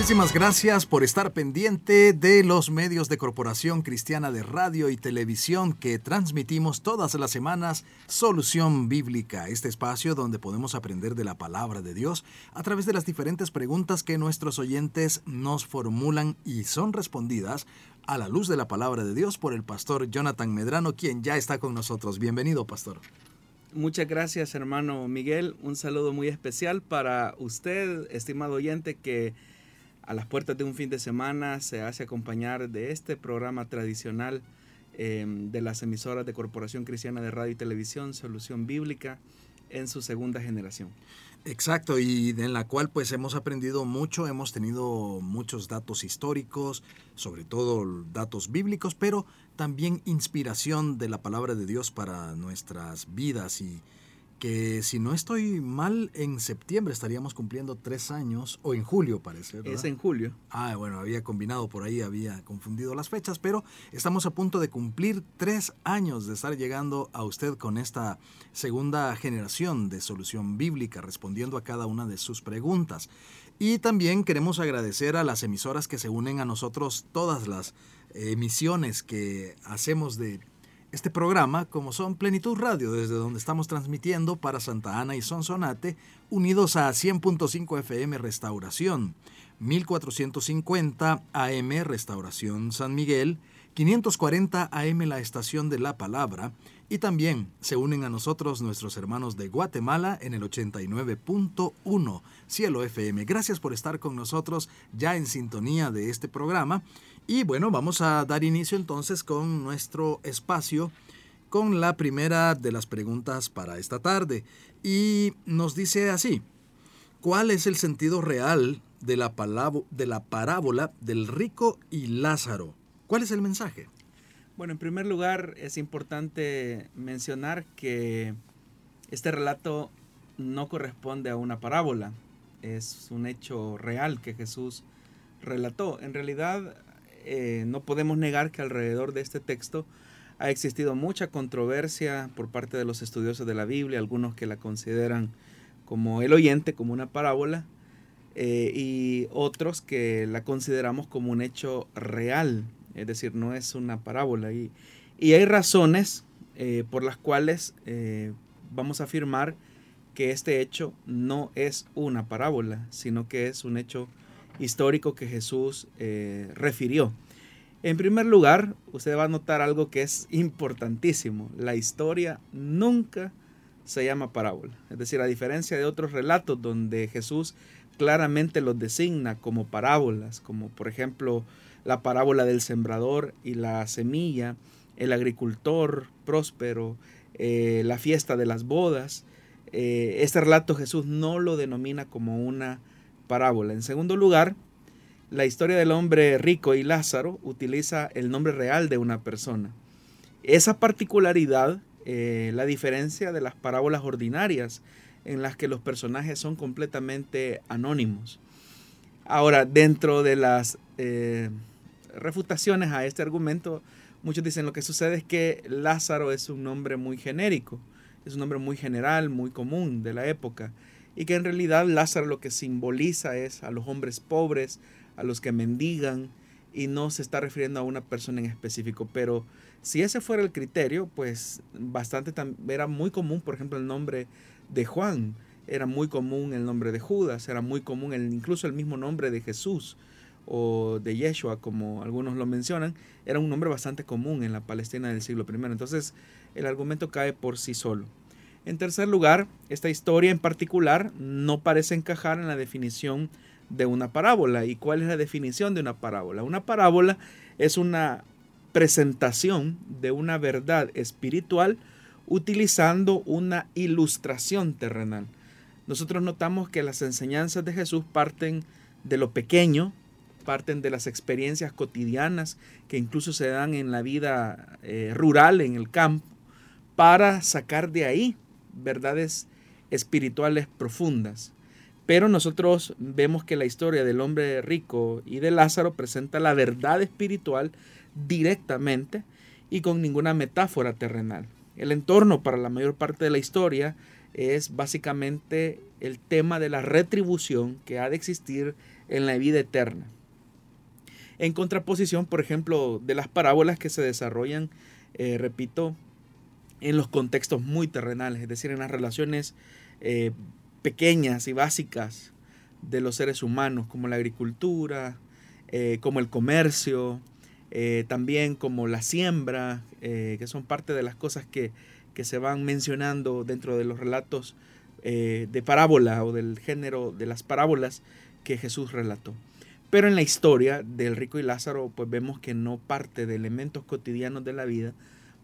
Muchísimas gracias por estar pendiente de los medios de Corporación Cristiana de Radio y Televisión que transmitimos todas las semanas Solución Bíblica, este espacio donde podemos aprender de la palabra de Dios a través de las diferentes preguntas que nuestros oyentes nos formulan y son respondidas a la luz de la palabra de Dios por el pastor Jonathan Medrano, quien ya está con nosotros. Bienvenido, pastor. Muchas gracias, hermano Miguel. Un saludo muy especial para usted, estimado oyente, que a las puertas de un fin de semana se hace acompañar de este programa tradicional em, de las emisoras de Corporación Cristiana de Radio y Televisión, Solución Bíblica, en su segunda generación. Exacto, y en la cual pues hemos aprendido mucho, hemos tenido muchos datos históricos, sobre todo datos bíblicos, pero también inspiración de la palabra de Dios para nuestras vidas y, que si no estoy mal, en septiembre estaríamos cumpliendo tres años, o en julio parece. Es en julio. Ah, bueno, había combinado por ahí, había confundido las fechas, pero estamos a punto de cumplir tres años de estar llegando a usted con esta segunda generación de solución bíblica, respondiendo a cada una de sus preguntas. Y también queremos agradecer a las emisoras que se unen a nosotros, todas las emisiones que hacemos de este programa, como son Plenitud Radio, desde donde estamos transmitiendo para Santa Ana y Sonsonate, unidos a 100.5 FM Restauración, 1450 AM Restauración San Miguel, 540 AM la Estación de la Palabra, y también se unen a nosotros nuestros hermanos de Guatemala en el 89.1 Cielo FM. Gracias por estar con nosotros ya en sintonía de este programa y bueno, vamos a dar inicio entonces con nuestro espacio, con la primera de las preguntas para esta tarde. Y nos dice así, ¿cuál es el sentido real de la, de la parábola del rico y Lázaro? ¿Cuál es el mensaje? Bueno, en primer lugar es importante mencionar que este relato no corresponde a una parábola, es un hecho real que Jesús relató. En realidad eh, no podemos negar que alrededor de este texto ha existido mucha controversia por parte de los estudiosos de la Biblia, algunos que la consideran como el oyente, como una parábola, eh, y otros que la consideramos como un hecho real, es decir, no es una parábola. Y, hay razones eh, por las cuales vamos a afirmar que este hecho no es una parábola, sino que es un hecho histórico que Jesús eh, refirió. En primer lugar, usted va a notar algo que es importantísimo. La historia nunca se llama parábola. Es decir, a diferencia de otros relatos donde Jesús claramente los designa como parábolas, como por ejemplo la parábola del sembrador y la semilla, el agricultor próspero, eh, la fiesta de las bodas. Eh, este relato Jesús no lo denomina como una parábola. En segundo lugar, la historia del hombre rico y Lázaro utiliza el nombre real de una persona. Esa particularidad eh, la diferencia de las parábolas ordinarias en las que los personajes son completamente anónimos. Ahora, dentro de las refutaciones a este argumento, muchos dicen lo que sucede es que Lázaro es un nombre muy genérico, es un nombre muy general, muy común de la época y que en realidad Lázaro lo que simboliza es a los hombres pobres, a los que mendigan y no se está refiriendo a una persona en específico. Pero si ese fuera el criterio, pues bastante era muy común, por ejemplo, el nombre de Juan, era muy común el nombre de Judas, era muy común incluso el mismo nombre de Jesús o de Yeshua, como algunos lo mencionan, era un nombre bastante común en la Palestina del siglo I. Entonces el argumento cae por sí solo. En tercer lugar, esta historia en particular no parece encajar en la definición de una parábola. ¿Y cuál es la definición de una parábola? Una parábola es una presentación de una verdad espiritual utilizando una ilustración terrenal. Nosotros notamos que las enseñanzas de Jesús parten de lo pequeño, parten de las experiencias cotidianas que incluso se dan en la vida eh, rural, en el campo, para sacar de ahí verdades espirituales profundas. Pero nosotros vemos que la historia del hombre rico y de Lázaro presenta la verdad espiritual directamente y con ninguna metáfora terrenal. El entorno para la mayor parte de la historia es básicamente el tema de la retribución que ha de existir en la vida eterna. En contraposición, por ejemplo, de las parábolas que se desarrollan, eh, repito, en los contextos muy terrenales, es decir, en las relaciones eh, pequeñas y básicas de los seres humanos, como la agricultura, eh, como el comercio, también como la siembra, que son parte de las cosas que, que, se van mencionando dentro de los relatos de parábola o del género de las parábolas que Jesús relató. Pero en la historia del rico y Lázaro, pues vemos que no parte de elementos cotidianos de la vida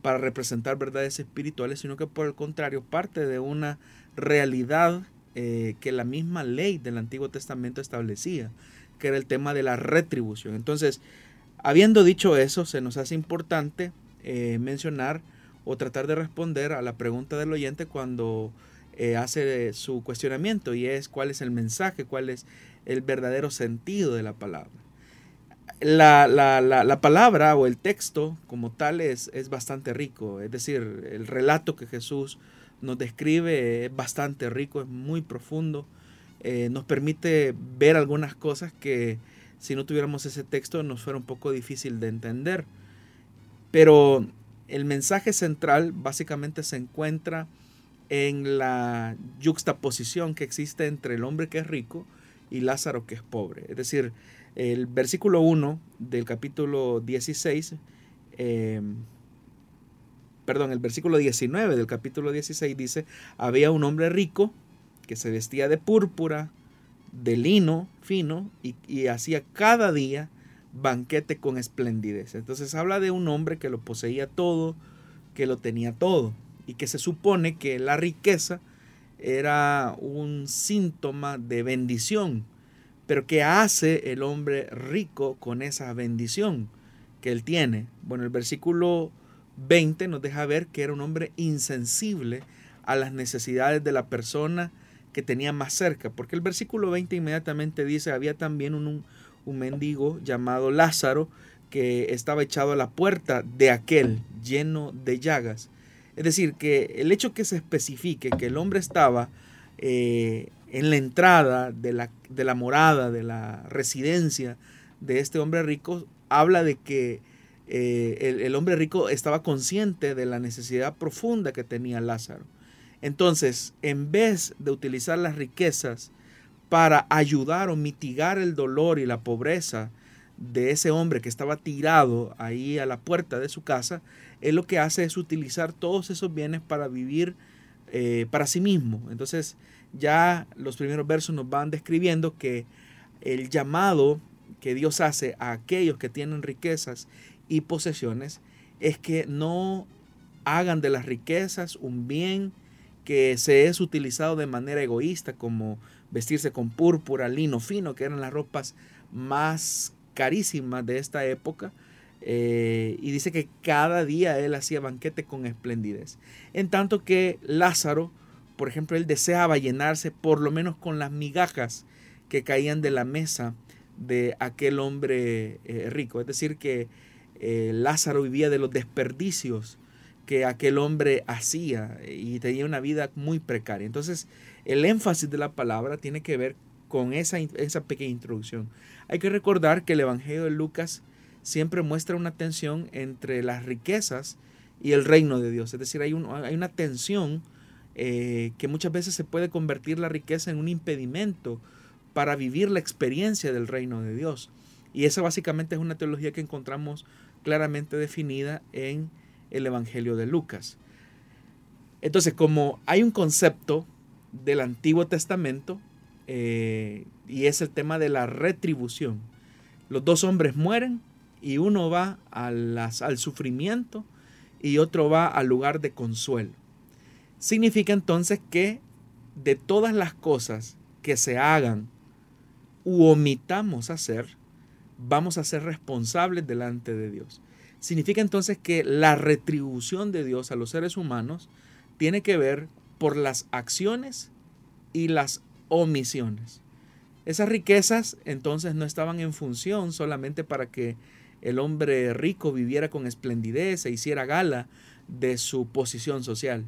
para representar verdades espirituales, sino que por el contrario parte de una realidad eh, que la misma ley del Antiguo Testamento establecía, que era el tema de la retribución. Entonces, habiendo dicho eso, se nos hace importante eh, mencionar o tratar de responder a la pregunta del oyente cuando eh, hace su cuestionamiento y es cuál es el mensaje, cuál es el verdadero sentido de la palabra. La, palabra o el texto como tal es, es, bastante rico, es decir, el relato que Jesús nos describe es bastante rico, es muy profundo, eh, nos permite ver algunas cosas que si no tuviéramos ese texto nos fuera un poco difícil de entender. Pero el mensaje central básicamente se encuentra en la yuxtaposición que existe entre el hombre que es rico y Lázaro que es pobre. Es decir, el versículo 1 del capítulo 16, eh, perdón, el versículo 19 del capítulo 16 dice, había un hombre rico que se vestía de púrpura, de lino fino y, y hacía cada día banquete con esplendidez. Entonces habla de un hombre que lo poseía todo, que lo tenía todo y que se supone que la riqueza era un síntoma de bendición. Pero ¿qué hace el hombre rico con esa bendición que él tiene? Bueno, el versículo 20 nos deja ver que era un hombre insensible a las necesidades de la persona que tenía más cerca, porque el versículo 20 inmediatamente dice, había también un, un mendigo llamado Lázaro que estaba echado a la puerta de aquel lleno de llagas es decir, que el hecho que se especifique que el hombre estaba eh, en la entrada de la, de la, morada, de la residencia de este hombre rico, habla de que eh, el, el, hombre rico estaba consciente de la necesidad profunda que tenía Lázaro. Entonces, en vez de utilizar las riquezas para ayudar o mitigar el dolor y la pobreza de ese hombre que estaba tirado ahí a la puerta de su casa, él lo que hace es utilizar todos esos bienes para vivir eh, para sí mismo. Entonces ya los primeros versos nos van describiendo que el llamado que Dios hace a aquellos que tienen riquezas y posesiones es que no hagan de las riquezas un bien que se es utilizado de manera egoísta como vestirse con púrpura, lino fino, que eran las ropas más carísimas de esta época, eh, y dice que cada día él hacía banquete con esplendidez. En tanto que Lázaro, por ejemplo, él deseaba llenarse por lo menos con las migajas que caían de la mesa de aquel hombre eh, rico. Es decir, que eh, Lázaro vivía de los desperdicios que aquel hombre hacía y tenía una vida muy precaria. Entonces, el énfasis de la palabra tiene que ver con esa, esa pequeña introducción. Hay que recordar que el Evangelio de Lucas siempre muestra una tensión entre las riquezas y el reino de Dios. Es decir, hay, hay una tensión eh, que muchas veces se puede convertir la riqueza en un impedimento para vivir la experiencia del reino de Dios. Y esa básicamente es una teología que encontramos claramente definida en el Evangelio de Lucas. Entonces, como hay un concepto del Antiguo Testamento, eh, y es el tema de la retribución. Los dos hombres mueren y uno va al sufrimiento y otro va al lugar de consuelo. Significa entonces que de todas las cosas que se hagan u omitamos hacer, vamos a ser responsables delante de Dios. Significa entonces que la retribución de Dios a los seres humanos tiene que ver por las acciones y las omisiones. Esas riquezas entonces no estaban en función solamente para que el hombre rico viviera con esplendidez e hiciera gala de su posición social,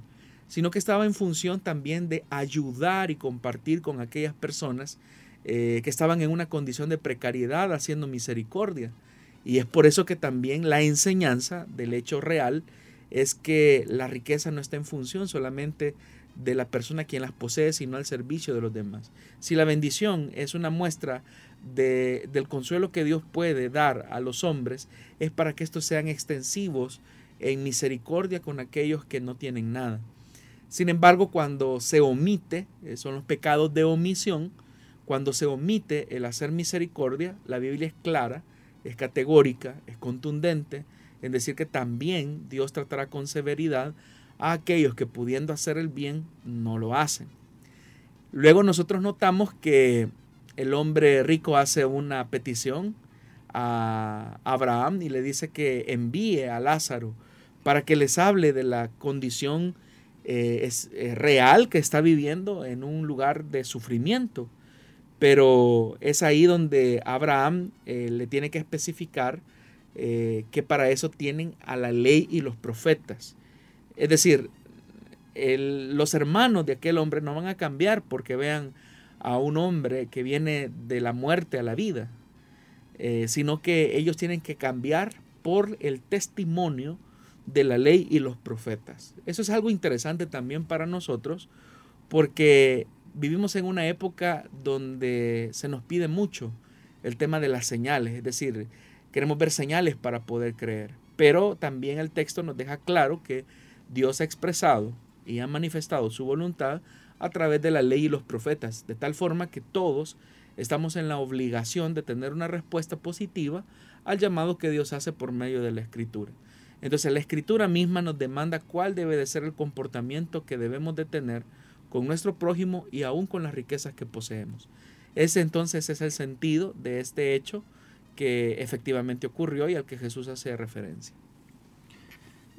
sino que estaba en función también de ayudar y compartir con aquellas personas eh, que estaban en una condición de precariedad haciendo misericordia. Y es por eso que también la enseñanza del hecho real es que la riqueza no está en función solamente de la persona quien las posee, sino al servicio de los demás. Si la bendición es una muestra de, del consuelo que Dios puede dar a los hombres, es para que estos sean extensivos en misericordia con aquellos que no tienen nada. Sin embargo, cuando se omite, eh, son los pecados de omisión, cuando se omite el hacer misericordia, la Biblia es clara, es categórica, es contundente en decir que también Dios tratará con severidad a aquellos que pudiendo hacer el bien no lo hacen. Luego nosotros notamos que el hombre rico hace una petición a Abraham y le dice que envíe a Lázaro para que les hable de la condición eh, eh, real que está viviendo en un lugar de sufrimiento. Pero es ahí donde Abraham eh, le tiene que especificar que para eso tienen a la ley y los profetas. Es decir, los hermanos de aquel hombre no van a cambiar porque vean a un hombre que viene de la muerte a la vida, sino que ellos tienen que cambiar por el testimonio de la ley y los profetas. Eso es algo interesante también para nosotros porque vivimos en una época donde se nos pide mucho el tema de las señales, es decir, queremos ver señales para poder creer, pero también el texto nos deja claro que Dios ha expresado y ha manifestado su voluntad a través de la ley y los profetas, de tal forma que todos estamos en la obligación de tener una respuesta positiva al llamado que Dios hace por medio de la escritura. Entonces la escritura misma nos demanda cuál debe de ser el comportamiento que debemos de tener con nuestro prójimo y aún con las riquezas que poseemos. Ese entonces es el sentido de este hecho que efectivamente ocurrió y al que Jesús hace referencia.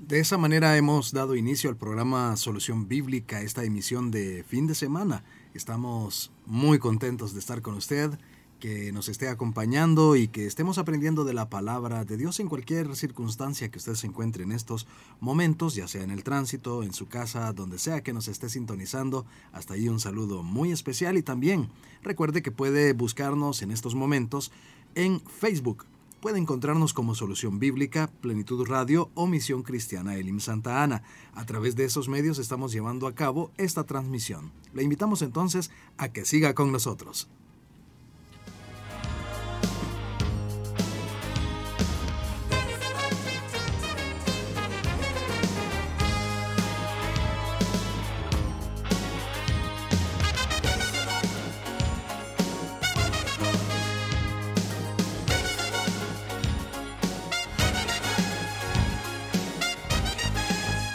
De esa manera hemos dado inicio al programa Solución Bíblica, esta emisión de fin de semana. Estamos muy contentos de estar con usted que nos esté acompañando y que estemos aprendiendo de la palabra de Dios en cualquier circunstancia que usted se encuentre en estos momentos, ya sea en el tránsito, en su casa, donde sea que nos esté sintonizando. Hasta ahí un saludo muy especial y también recuerde que puede buscarnos en estos momentos en Facebook. Puede encontrarnos como Solución Bíblica, Plenitud Radio o Misión Cristiana Elim Santa Ana. A través de esos medios estamos llevando a cabo esta transmisión. Le invitamos entonces a que siga con nosotros.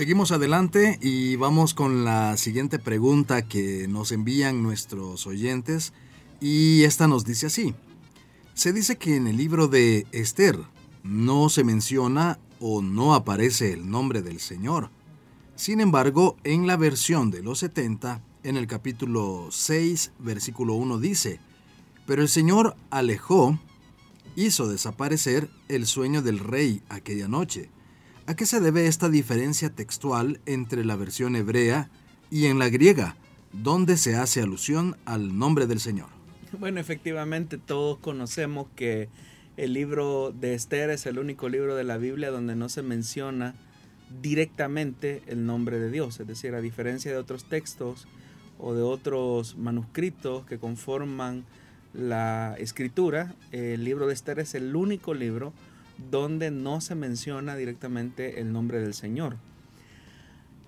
Seguimos adelante y vamos con la siguiente pregunta que nos envían nuestros oyentes y esta nos dice así. Se dice que en el libro de Esther no se menciona o no aparece el nombre del Señor. Sin embargo, en la versión de los 70, en el capítulo 6, versículo 1 dice, Pero el Señor alejó, hizo desaparecer el sueño del rey aquella noche ¿A qué se debe esta diferencia textual entre la versión hebrea y en la griega, donde se hace alusión al nombre del Señor? Bueno, efectivamente todos conocemos que el libro de Esther es el único libro de la Biblia donde no se menciona directamente el nombre de Dios, es decir, a diferencia de otros textos o de otros manuscritos que conforman la escritura, el libro de Esther es el único libro donde no se menciona directamente el nombre del Señor.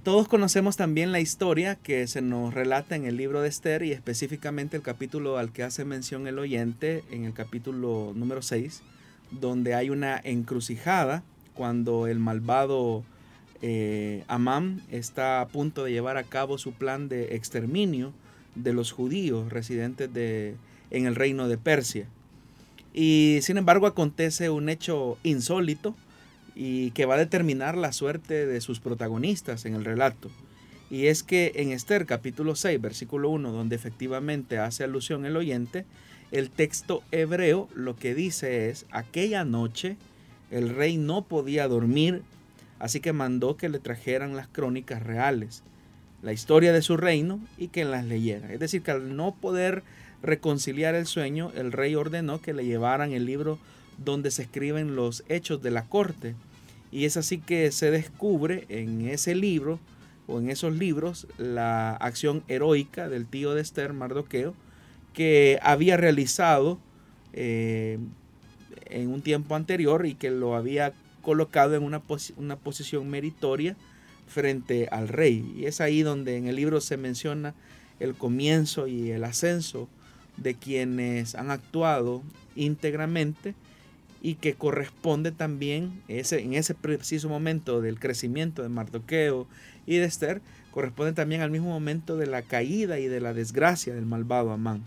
Todos conocemos también la historia que se nos relata en el libro de Esther y específicamente el capítulo al que hace mención el oyente, en el capítulo número 6, donde hay una encrucijada cuando el malvado eh, Amán está a punto de llevar a cabo su plan de exterminio de los judíos residentes de, en el reino de Persia. Y sin embargo acontece un hecho insólito y que va a determinar la suerte de sus protagonistas en el relato. Y es que en Esther capítulo 6, versículo 1, donde efectivamente hace alusión el oyente, el texto hebreo lo que dice es, aquella noche el rey no podía dormir, así que mandó que le trajeran las crónicas reales, la historia de su reino y que las leyera. Es decir, que al no poder reconciliar el sueño, el rey ordenó que le llevaran el libro donde se escriben los hechos de la corte. Y es así que se descubre en ese libro o en esos libros la acción heroica del tío de Esther, Mardoqueo, que había realizado eh, en un tiempo anterior y que lo había colocado en una, una posición meritoria frente al rey. Y es ahí donde en el libro se menciona el comienzo y el ascenso de quienes han actuado íntegramente y que corresponde también ese, en ese preciso momento del crecimiento de Mardoqueo y de Esther, corresponde también al mismo momento de la caída y de la desgracia del malvado Amán.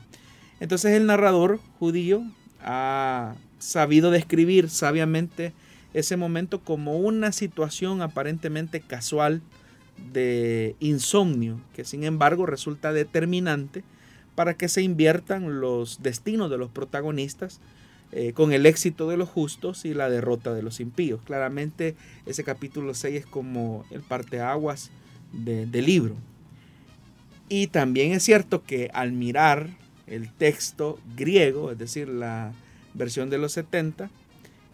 Entonces el narrador judío ha sabido describir sabiamente ese momento como una situación aparentemente casual de insomnio, que sin embargo resulta determinante para que se inviertan los destinos de los protagonistas eh, con el éxito de los justos y la derrota de los impíos. Claramente ese capítulo 6 es como el parteaguas de, del libro. Y también es cierto que al mirar el texto griego, es decir, la versión de los 70,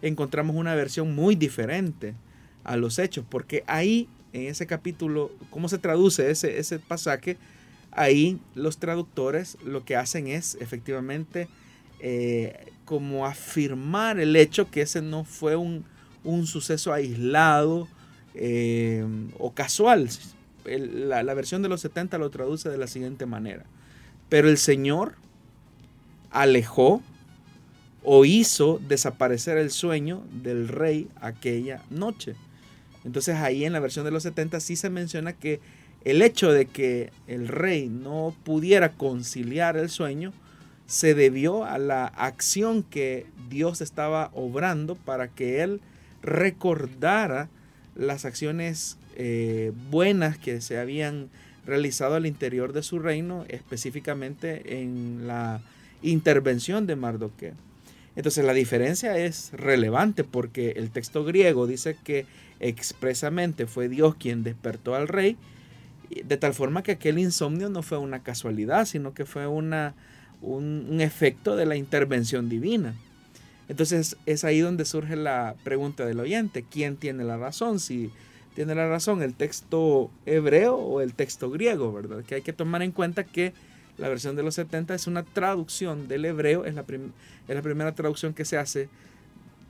encontramos una versión muy diferente a los hechos, porque ahí en ese capítulo, ¿cómo se traduce ese, ese pasaje? Ahí los traductores lo que hacen es efectivamente eh, como afirmar el hecho que ese no fue un, suceso aislado eh, o casual. la, la versión de los 70 lo traduce de la siguiente manera. Pero el Señor alejó o hizo desaparecer el sueño del rey aquella noche. Entonces ahí en la versión de los 70 sí se menciona que el hecho de que el rey no pudiera conciliar el sueño se debió a la acción que Dios estaba obrando para que él recordara las acciones eh, buenas que se habían realizado al interior de su reino, específicamente en la intervención de Mardoqueo. Entonces la diferencia es relevante porque el texto griego dice que expresamente fue Dios quien despertó al rey de tal forma que aquel insomnio no fue una casualidad, sino que fue una, un, efecto de la intervención divina. Entonces es ahí donde surge la pregunta del oyente, ¿quién tiene la razón? Si tiene la razón el texto hebreo o el texto griego, ¿verdad? Que hay que tomar en cuenta que la versión de los 70 es una traducción del hebreo, es la, es la primera traducción que se hace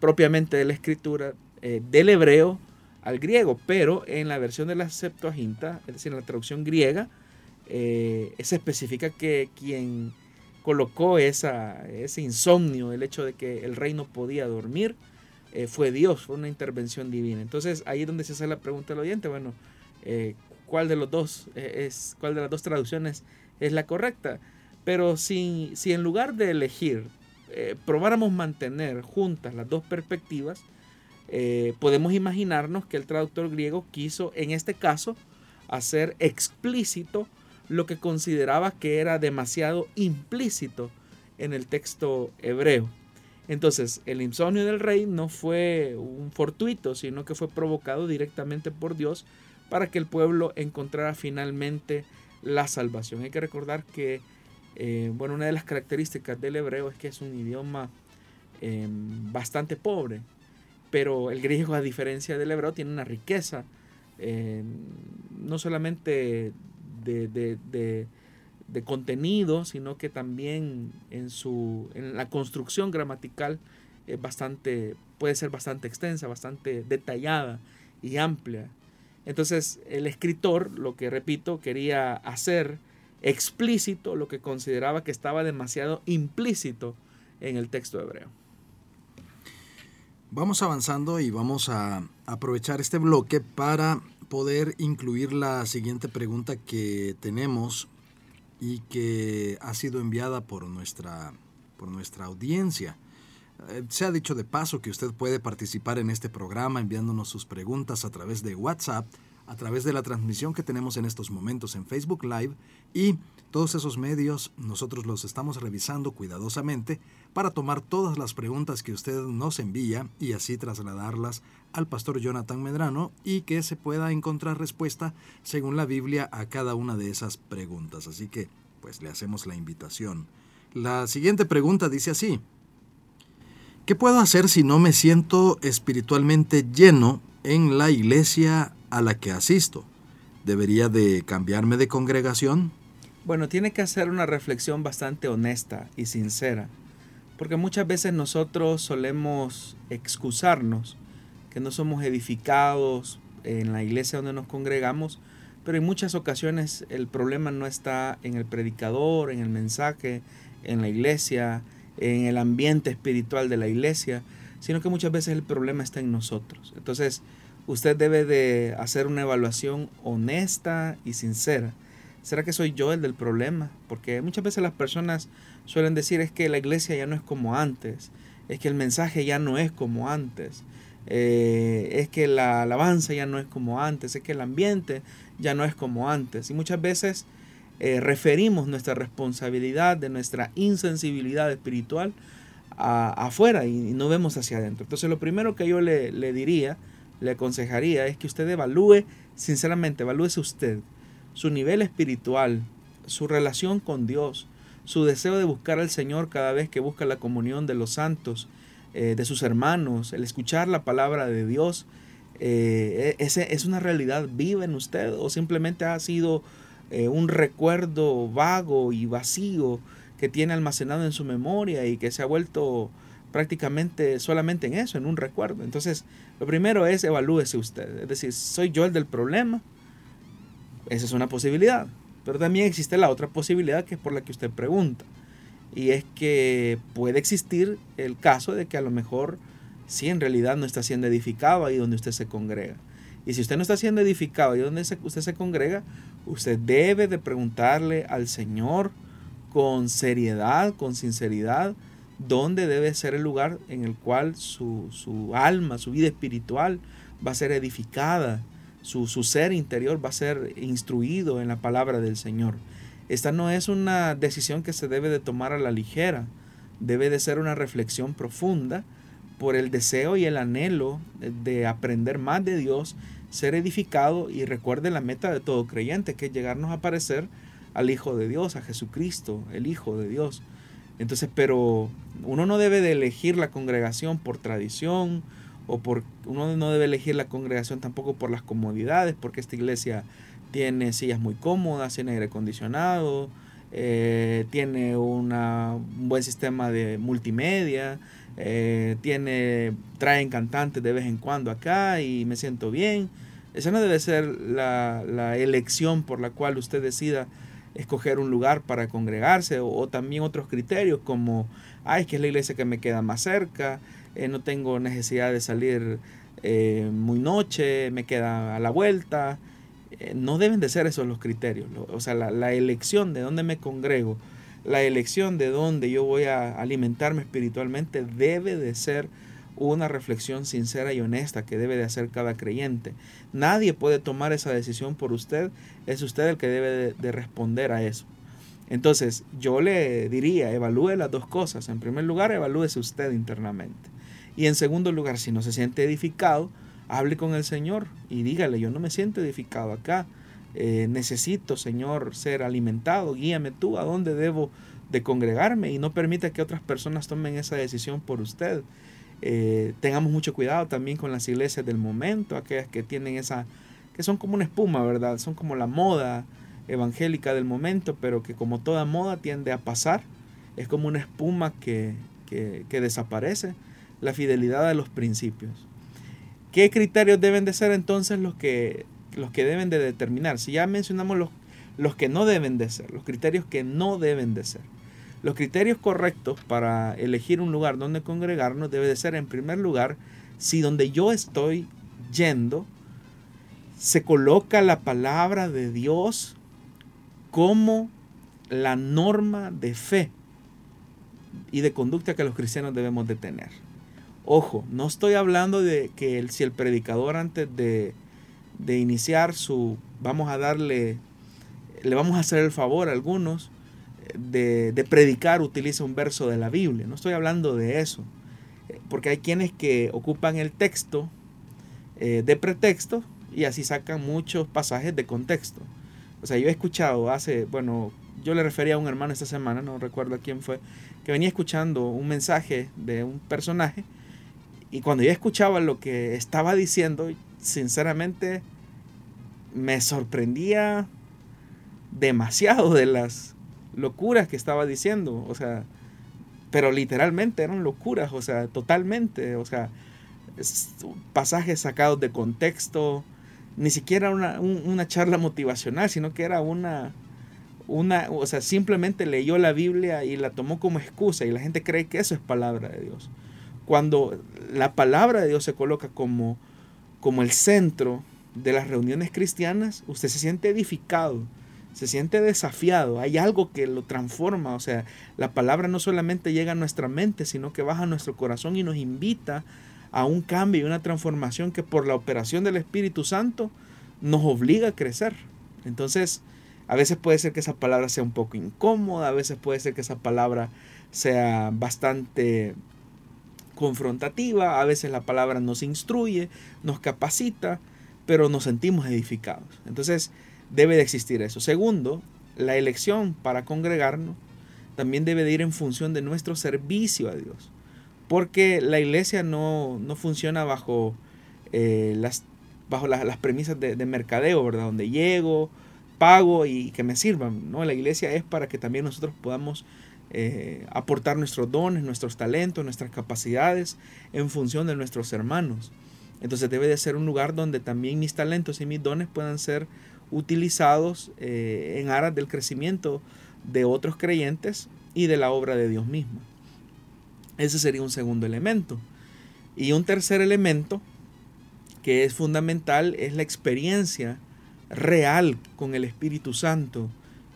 propiamente de la escritura eh, del hebreo al griego, pero en la versión de la Septuaginta, es decir, en la traducción griega, eh, se especifica que quien colocó ese insomnio, el hecho de que el rey no podía dormir, eh, fue Dios, fue una intervención divina. Entonces ahí es donde se hace la pregunta del oyente, bueno, eh, ¿cuál de los dos es, cuál de las dos traducciones es la correcta? Pero si, si en lugar de elegir, probáramos mantener juntas las dos perspectivas, eh, podemos imaginarnos que el traductor griego quiso, en este caso, hacer explícito lo que consideraba que era demasiado implícito en el texto hebreo. Entonces, el insomnio del rey no fue un fortuito, sino que fue provocado directamente por Dios para que el pueblo encontrara finalmente la salvación. Hay que recordar que, eh, bueno, una de las características del hebreo es que es un idioma eh, bastante pobre pero el griego, a diferencia del hebreo, tiene una riqueza, eh, no solamente de, contenido, sino que también en, su, en la construcción gramatical bastante, puede ser bastante extensa, bastante detallada y amplia. Entonces el escritor, lo que repito, quería hacer explícito lo que consideraba que estaba demasiado implícito en el texto hebreo. Vamos avanzando y vamos a aprovechar este bloque para poder incluir la siguiente pregunta que tenemos y que ha sido enviada por nuestra, por nuestra audiencia. Eh, se ha dicho de paso que usted puede participar en este programa enviándonos sus preguntas a través de WhatsApp, a través de la transmisión que tenemos en estos momentos en Facebook Live y todos esos medios nosotros los estamos revisando cuidadosamente para tomar todas las preguntas que usted nos envía y así trasladarlas al pastor Jonathan Medrano y que se pueda encontrar respuesta según la Biblia a cada una de esas preguntas. Así que pues le hacemos la invitación. La siguiente pregunta dice así. ¿Qué puedo hacer si no me siento espiritualmente lleno en la iglesia a la que asisto? ¿Debería de cambiarme de congregación? Bueno, tiene que hacer una reflexión bastante honesta y sincera, porque muchas veces nosotros solemos excusarnos que no somos edificados en la iglesia donde nos congregamos, pero en muchas ocasiones el problema no está en el predicador, en el mensaje, en la iglesia, en el ambiente espiritual de la iglesia, sino que muchas veces el problema está en nosotros. Entonces, usted debe de hacer una evaluación honesta y sincera. ¿Será que soy yo el del problema? Porque muchas veces las personas suelen decir es que la iglesia ya no es como antes, es que el mensaje ya no es como antes, eh, es que la alabanza ya no es como antes, es que el ambiente ya no es como antes. Y muchas veces eh, referimos nuestra responsabilidad de nuestra insensibilidad espiritual afuera y, no vemos hacia adentro. Entonces lo primero que yo le, le diría, le aconsejaría es que usted evalúe, sinceramente, evalúese usted su nivel espiritual, su relación con Dios, su deseo de buscar al Señor cada vez que busca la comunión de los santos, eh, de sus hermanos, el escuchar la palabra de Dios, eh, e, ese, ¿es una realidad viva en usted o simplemente ha sido eh, un recuerdo vago y vacío que tiene almacenado en su memoria y que se ha vuelto prácticamente solamente en eso, en un recuerdo. Entonces, lo primero es evalúese usted, es decir, ¿soy yo el del problema? Esa es una posibilidad. Pero también existe la otra posibilidad que es por la que usted pregunta. Y es que puede existir el caso de que a lo mejor sí en realidad no está siendo edificado ahí donde usted se congrega. Y si usted no está siendo edificado y donde usted se congrega, usted debe de preguntarle al Señor con seriedad, con sinceridad, dónde debe ser el lugar en el cual su, su alma, su vida espiritual va a ser edificada, su, su ser interior va a ser instruido en la palabra del Señor. Esta no es una decisión que se debe de tomar a la ligera, debe de ser una reflexión profunda por el deseo y el anhelo de aprender más de Dios, ser edificado y recuerde la meta de todo creyente, que es llegarnos a parecer al Hijo de Dios, a Jesucristo, el Hijo de Dios. Entonces, pero uno no debe de elegir la congregación por tradición o por uno no debe elegir la congregación tampoco por las comodidades, porque esta iglesia tiene sillas muy cómodas, tiene aire acondicionado, eh, tiene una, un buen sistema de multimedia, eh, tiene, traen cantantes de vez en cuando acá y me siento bien. Esa no debe ser la, la elección por la cual usted decida escoger un lugar para congregarse o, también otros criterios como, ay, que es la iglesia que me queda más cerca, eh, no tengo necesidad de salir eh, muy noche, me queda a la vuelta. no deben de ser esos los criterios. O sea, la, la elección de dónde me congrego la elección de dónde yo voy a alimentarme espiritualmente debe de ser una reflexión sincera y honesta que debe de hacer cada creyente. Nadie puede tomar esa decisión por usted, es usted el que debe de, responder a eso. Entonces, yo le diría, evalúe las dos cosas. En primer lugar, evalúese usted internamente. Y en segundo lugar, si no se siente edificado, hable con el Señor y dígale, yo no me siento edificado acá eh, necesito, Señor, ser alimentado, guíame tú a dónde debo de congregarme y no permita que otras personas tomen esa decisión por usted. Eh, tengamos mucho cuidado también con las iglesias del momento, aquellas que tienen esa, que son como una espuma, ¿verdad? Son como la moda evangélica del momento, pero que como toda moda tiende a pasar, es como una espuma que, que, que desaparece, la fidelidad a los principios. ¿Qué criterios deben de ser entonces los que los que deben de determinar. Si ya mencionamos los, los que no deben de ser, los criterios que no deben de ser. Los criterios correctos para elegir un lugar donde congregarnos debe de ser en primer lugar si donde yo estoy yendo se coloca la palabra de Dios como la norma de fe y de conducta que los cristianos debemos de tener. Ojo, no estoy hablando de que si el predicador antes de, de iniciar su, vamos a darle, le vamos a hacer el favor a algunos de, de, predicar, utiliza un verso de la Biblia. No estoy hablando de eso. Porque hay quienes que ocupan el texto eh, de pretexto y así sacan muchos pasajes de contexto. O sea, yo he escuchado hace, bueno, yo le refería a un hermano esta semana, no recuerdo a quién fue, que venía escuchando un mensaje de un personaje y cuando yo escuchaba lo que estaba diciendo, sinceramente me sorprendía demasiado de las locuras que estaba diciendo. O sea, pero literalmente eran locuras, o sea, totalmente. O sea, pasajes sacados de contexto, ni siquiera una, una charla motivacional, sino que era una, una, o sea, simplemente leyó la Biblia y la tomó como excusa y la gente cree que eso es palabra de Dios. Cuando la palabra de Dios se coloca como, como el centro de las reuniones cristianas, usted se siente edificado, se siente desafiado, hay algo que lo transforma, o sea, la palabra no solamente llega a nuestra mente, sino que baja a nuestro corazón y nos invita a un cambio y una transformación que por la operación del Espíritu Santo nos obliga a crecer. Entonces, a veces puede ser que esa palabra sea un poco incómoda, a veces puede ser que esa palabra sea bastante confrontativa, a veces la palabra nos instruye, nos capacita, pero nos sentimos edificados. Entonces debe de existir eso. Segundo, la elección para congregarnos también debe de ir en función de nuestro servicio a Dios, porque la iglesia no, funciona bajo, eh, las, bajo las premisas de, de, mercadeo, ¿verdad? Donde llego, pago y que me sirvan. ¿no? La iglesia es para que también nosotros podamos eh, aportar nuestros dones, nuestros talentos, nuestras capacidades en función de nuestros hermanos. Entonces debe de ser un lugar donde también mis talentos y mis dones puedan ser utilizados eh, en aras del crecimiento de otros creyentes y de la obra de Dios mismo. Ese sería un segundo elemento. Y un tercer elemento que es fundamental es la experiencia real con el Espíritu Santo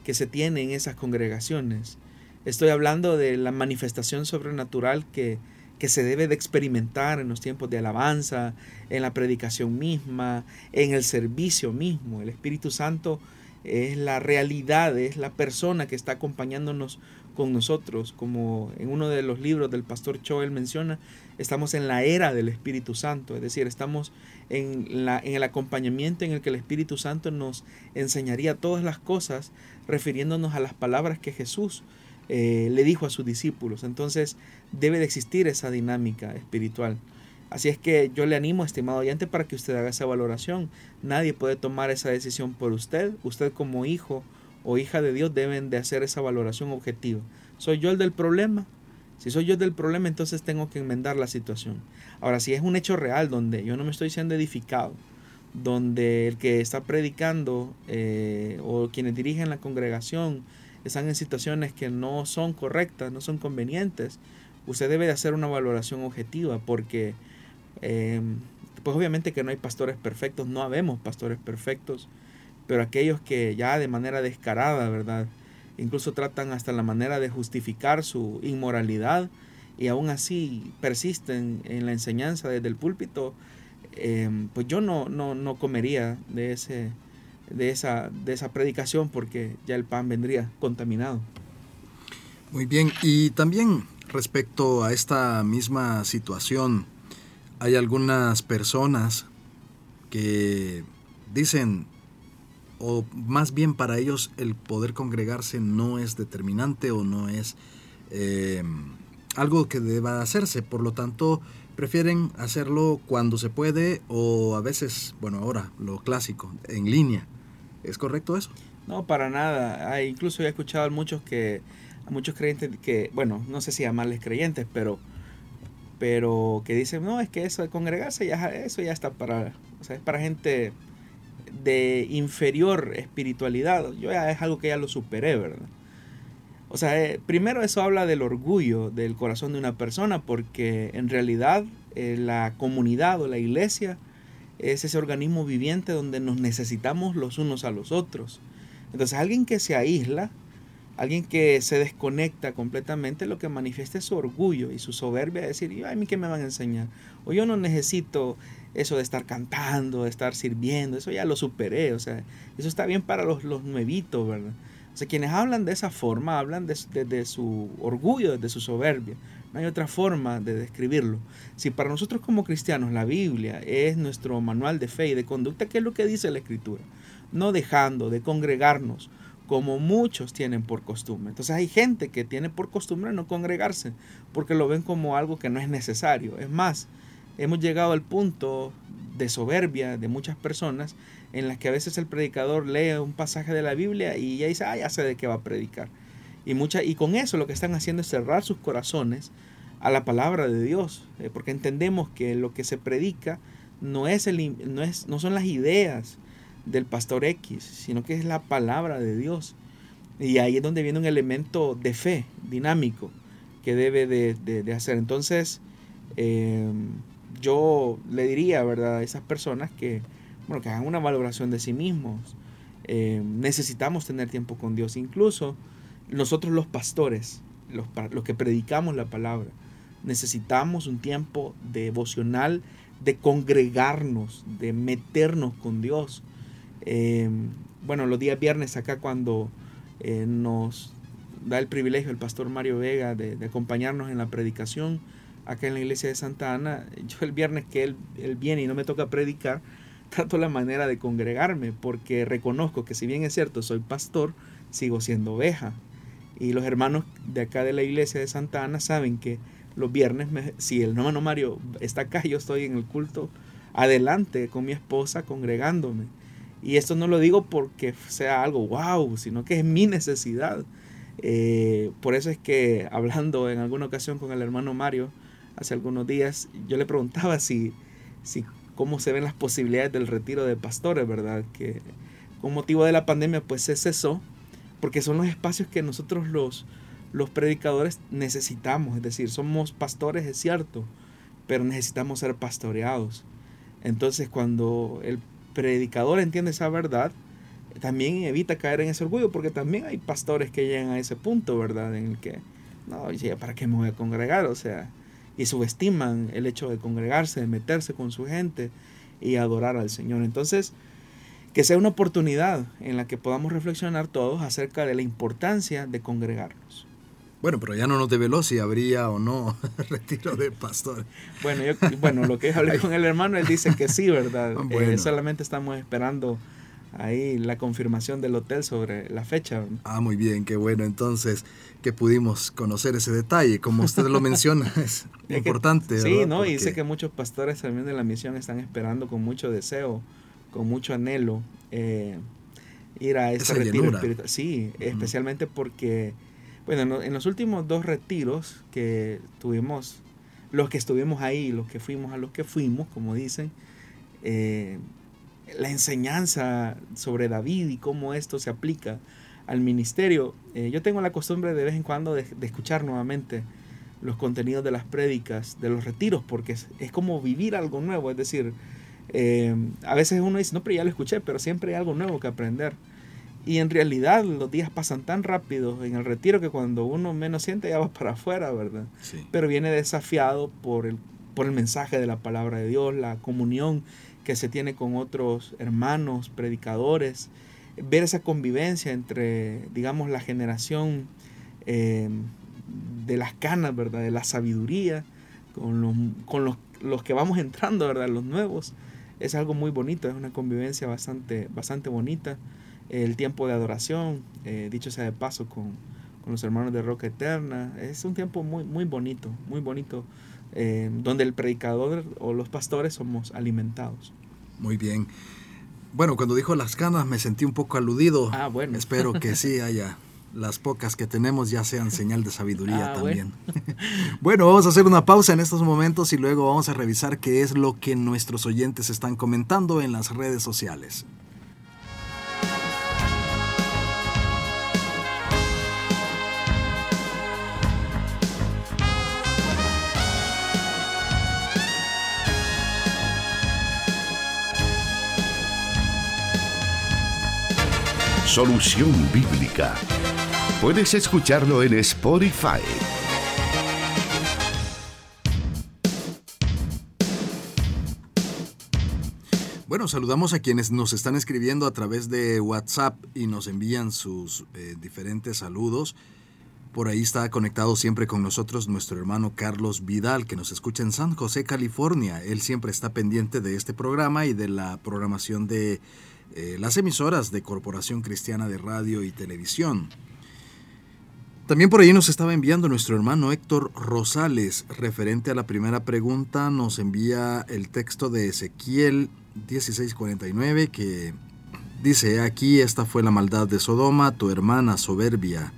que se tiene en esas congregaciones. Estoy hablando de la manifestación sobrenatural que, que se debe de experimentar en los tiempos de alabanza, en la predicación misma, en el servicio mismo. El Espíritu Santo es la realidad, es la persona que está acompañándonos con nosotros, como en uno de los libros del pastor Choel menciona, estamos en la era del Espíritu Santo, es decir, estamos en, la, en el acompañamiento en el que el Espíritu Santo nos enseñaría todas las cosas, refiriéndonos a las palabras que Jesús eh, le dijo a sus discípulos. Entonces debe de existir esa dinámica espiritual. Así es que yo le animo, estimado oyente, para que usted haga esa valoración. Nadie puede tomar esa decisión por usted. Usted como hijo o hija de Dios deben de hacer esa valoración objetiva. ¿Soy yo el del problema? Si soy yo el del problema, entonces tengo que enmendar la situación. Ahora, si es un hecho real donde yo no me estoy siendo edificado, donde el que está predicando eh, o quienes dirigen la congregación están en situaciones que no son correctas, no son convenientes, usted debe de hacer una valoración objetiva porque eh, pues obviamente que no hay pastores perfectos, no habemos pastores perfectos, pero aquellos que ya de manera descarada, ¿verdad? Incluso tratan hasta la manera de justificar su inmoralidad y aún así persisten en la enseñanza desde el púlpito, eh, pues yo no, no, no comería de ese, de esa, de esa predicación porque ya el pan vendría contaminado. Muy bien, y también respecto a esta misma situación, hay algunas personas que dicen, o más bien para ellos el poder congregarse no es determinante o no es eh, algo que deba hacerse, por lo tanto prefieren hacerlo cuando se puede o a veces, bueno, ahora lo clásico, en línea. ¿Es correcto eso? No, para nada. Hay, incluso he escuchado a muchos que muchos creyentes que, bueno, no sé si llamarles creyentes, pero pero que dicen, "No, es que eso de congregarse ya eso ya está para, o sea, es para gente de inferior espiritualidad, yo ya es algo que ya lo superé, ¿verdad? O sea, eh, primero eso habla del orgullo del corazón de una persona, porque en realidad eh, la comunidad o la iglesia es ese organismo viviente donde nos necesitamos los unos a los otros. Entonces alguien que se aísla, alguien que se desconecta completamente, lo que manifiesta es su orgullo y su soberbia de decir, ay, ¿a mí qué me van a enseñar? O yo no necesito eso de estar cantando, de estar sirviendo, eso ya lo superé, o sea, eso está bien para los, los nuevitos, ¿verdad? O sea, quienes hablan de esa forma hablan desde de, su orgullo, de su soberbia. No hay otra forma de describirlo. Si para nosotros como cristianos la Biblia es nuestro manual de fe y de conducta, ¿qué es lo que dice la Escritura? No dejando de congregarnos como muchos tienen por costumbre. Entonces hay gente que tiene por costumbre no congregarse porque lo ven como algo que no es necesario. Es más, hemos llegado al punto de soberbia de muchas personas en las que a veces el predicador lee un pasaje de la Biblia y ya dice, ah, ya sé de qué va a predicar. Y, y con eso lo que están haciendo es cerrar sus corazones a la palabra de Dios, eh, porque entendemos que lo que se predica no, es el, no, es, no son las ideas del pastor X, sino que es la palabra de Dios. Y ahí es donde viene un elemento de fe dinámico que debe de, hacer. Entonces, eh, yo le diría, ¿verdad?, a esas personas que, bueno, que hagan una valoración de sí mismos. Eh, necesitamos tener tiempo con Dios. Incluso nosotros los pastores, los, que predicamos la palabra, necesitamos un tiempo devocional de congregarnos, de meternos con Dios. Eh, bueno, los días viernes acá cuando eh, nos da el privilegio el pastor Mario Vega de, acompañarnos en la predicación acá en la iglesia de Santa Ana, yo el viernes que él, él viene y no me toca predicar, trato la manera de congregarme, porque reconozco que si bien es cierto, soy pastor, sigo siendo oveja. Y los hermanos de acá de la iglesia de Santa Ana saben que los viernes, si el hermano Mario está acá, yo estoy en el culto adelante con mi esposa congregándome. Y esto no lo digo porque sea algo wow, sino que es mi necesidad. Eh, por eso es que hablando en alguna ocasión con el hermano Mario, hace algunos días, yo le preguntaba si, si cómo se ven las posibilidades del retiro de pastores, ¿verdad? Que con motivo de la pandemia pues se cesó, porque son los espacios que nosotros los, los predicadores necesitamos, es decir, somos pastores, es cierto, pero necesitamos ser pastoreados. Entonces cuando el predicador entiende esa verdad, también evita caer en ese orgullo, porque también hay pastores que llegan a ese punto, ¿verdad? En el que, no, ¿para qué me voy a congregar? O sea, y subestiman el hecho de congregarse, de meterse con su gente y adorar al Señor. Entonces, que sea una oportunidad en la que podamos reflexionar todos acerca de la importancia de congregarnos. Bueno, pero ya no nos develó si habría o no retiro de pastor. Bueno, yo, bueno, lo que hablé con el hermano, él dice que sí, ¿verdad? Eh, solamente estamos esperando ahí la confirmación del hotel sobre la fecha. Ah, muy bien, qué bueno. Entonces, que pudimos conocer ese detalle, como usted lo menciona, es importante. sí, ¿no? Y dice que muchos pastores también de la misión están esperando con mucho deseo, con mucho anhelo, eh, ir a ese retiro espiritual. Sí, especialmente porque, bueno, en los últimos dos retiros que tuvimos, los que estuvimos ahí, los que fuimos a los que fuimos, como dicen, eh, la enseñanza sobre David y cómo esto se aplica al ministerio. Eh, yo tengo la costumbre de vez en cuando de, escuchar nuevamente los contenidos de las prédicas, de los retiros, porque es, como vivir algo nuevo. Es decir, eh, a veces uno dice, no, pero ya lo escuché, pero siempre hay algo nuevo que aprender. Y en realidad los días pasan tan rápido en el retiro que cuando uno menos siente ya va para afuera, ¿verdad? Pero viene desafiado por el, por el mensaje de la palabra de Dios, la comunión que se tiene con otros hermanos, predicadores, ver esa convivencia entre, digamos, la generación eh, de las canas, ¿verdad? De la sabiduría, con, los, con los, los, que vamos entrando, ¿verdad? Los nuevos. Es algo muy bonito, es una convivencia bastante, bastante bonita. El tiempo de adoración, eh, dicho sea de paso, con, con, los hermanos de Roca Eterna, es un tiempo muy, muy bonito, muy bonito eh, donde el predicador o los pastores somos alimentados. Muy bien. Bueno, cuando dijo las canas me sentí un poco aludido. Ah, bueno. Espero que sí haya las pocas que tenemos ya sean señal de sabiduría ah, también. Bueno. bueno. vamos a hacer una pausa en estos momentos y luego vamos a revisar qué es lo que nuestros oyentes están comentando en las redes sociales. Solución Bíblica Puedes escucharlo en Spotify. Bueno, saludamos a quienes nos están escribiendo a través de WhatsApp y nos envían sus eh, diferentes saludos. Por ahí está conectado siempre con nosotros nuestro hermano Carlos Vidal, que nos escucha en San José, California. Él siempre está pendiente de este programa y de la programación de eh, las emisoras de Corporación Cristiana de Radio y Televisión. También por ahí nos estaba enviando nuestro hermano Héctor Rosales, referente a la primera pregunta, nos envía el texto de Ezequiel 16:49 que dice, aquí esta fue la maldad de Sodoma, tu hermana soberbia,